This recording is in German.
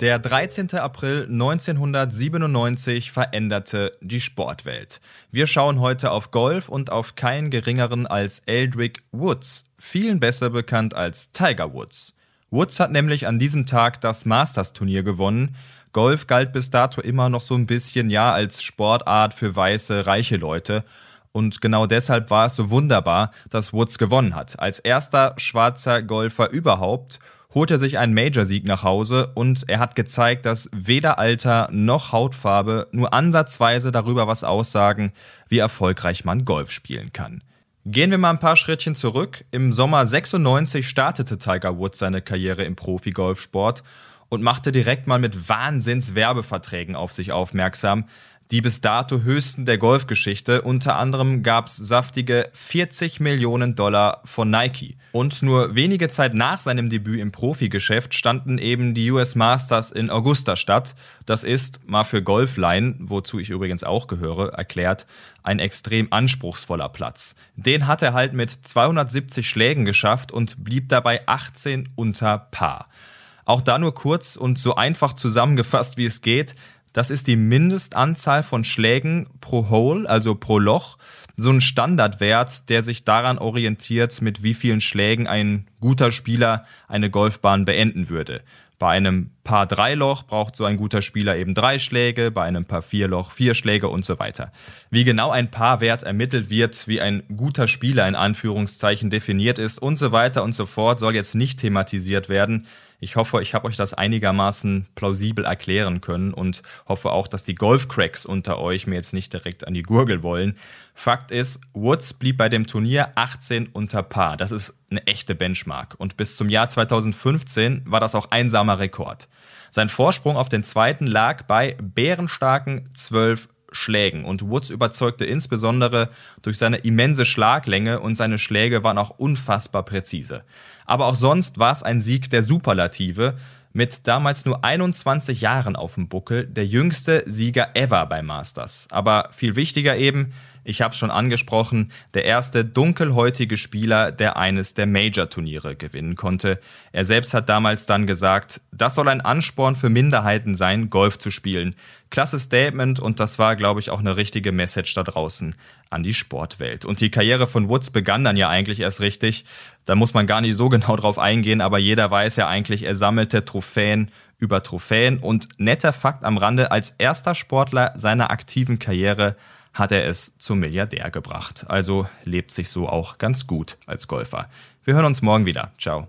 Der 13. April 1997 veränderte die Sportwelt. Wir schauen heute auf Golf und auf keinen geringeren als Eldrick Woods, vielen besser bekannt als Tiger Woods. Woods hat nämlich an diesem Tag das Masters-Turnier gewonnen. Golf galt bis dato immer noch so ein bisschen ja als Sportart für weiße, reiche Leute. Und genau deshalb war es so wunderbar, dass Woods gewonnen hat. Als erster schwarzer Golfer überhaupt holt er sich einen Major-Sieg nach Hause und er hat gezeigt, dass weder Alter noch Hautfarbe nur ansatzweise darüber was aussagen, wie erfolgreich man Golf spielen kann. Gehen wir mal ein paar Schrittchen zurück. Im Sommer 96 startete Tiger Woods seine Karriere im Profi-Golfsport und machte direkt mal mit Wahnsinns-Werbeverträgen auf sich aufmerksam die bis dato höchsten der Golfgeschichte. Unter anderem gab es saftige 40 Millionen Dollar von Nike. Und nur wenige Zeit nach seinem Debüt im Profigeschäft standen eben die US Masters in Augusta statt. Das ist, mal für Golflaien, wozu ich übrigens auch gehöre, erklärt, ein extrem anspruchsvoller Platz. Den hat er halt mit 270 Schlägen geschafft und blieb dabei 18 unter Paar. Auch da nur kurz und so einfach zusammengefasst, wie es geht. Das ist die Mindestanzahl von Schlägen pro Hole, also pro Loch. So ein Standardwert, der sich daran orientiert, mit wie vielen Schlägen ein guter Spieler eine Golfbahn beenden würde. Bei einem Paar drei Loch braucht so ein guter Spieler eben drei Schläge, bei einem Paar vier Loch vier Schläge und so weiter. Wie genau ein Paarwert ermittelt wird, wie ein guter Spieler in Anführungszeichen definiert ist und so weiter und so fort, soll jetzt nicht thematisiert werden. Ich hoffe, ich habe euch das einigermaßen plausibel erklären können und hoffe auch, dass die Golfcracks unter euch mir jetzt nicht direkt an die Gurgel wollen. Fakt ist, Woods blieb bei dem Turnier 18 unter Paar. Das ist eine echte Benchmark. Und bis zum Jahr 2015 war das auch einsamer Rekord. Sein Vorsprung auf den zweiten lag bei bärenstarken 12 Schlägen und Woods überzeugte insbesondere durch seine immense Schlaglänge und seine Schläge waren auch unfassbar präzise. Aber auch sonst war es ein Sieg der Superlative. Mit damals nur 21 Jahren auf dem Buckel, der jüngste Sieger ever bei Masters. Aber viel wichtiger eben, ich habe es schon angesprochen, der erste dunkelhäutige Spieler, der eines der Major-Turniere gewinnen konnte. Er selbst hat damals dann gesagt, das soll ein Ansporn für Minderheiten sein, Golf zu spielen. Klasse Statement und das war, glaube ich, auch eine richtige Message da draußen an die Sportwelt. Und die Karriere von Woods begann dann ja eigentlich erst richtig. Da muss man gar nicht so genau drauf eingehen, aber jeder weiß ja eigentlich, er sammelte Trophäen über Trophäen und netter Fakt am Rande, als erster Sportler seiner aktiven Karriere hat er es zum Milliardär gebracht. Also lebt sich so auch ganz gut als Golfer. Wir hören uns morgen wieder. Ciao.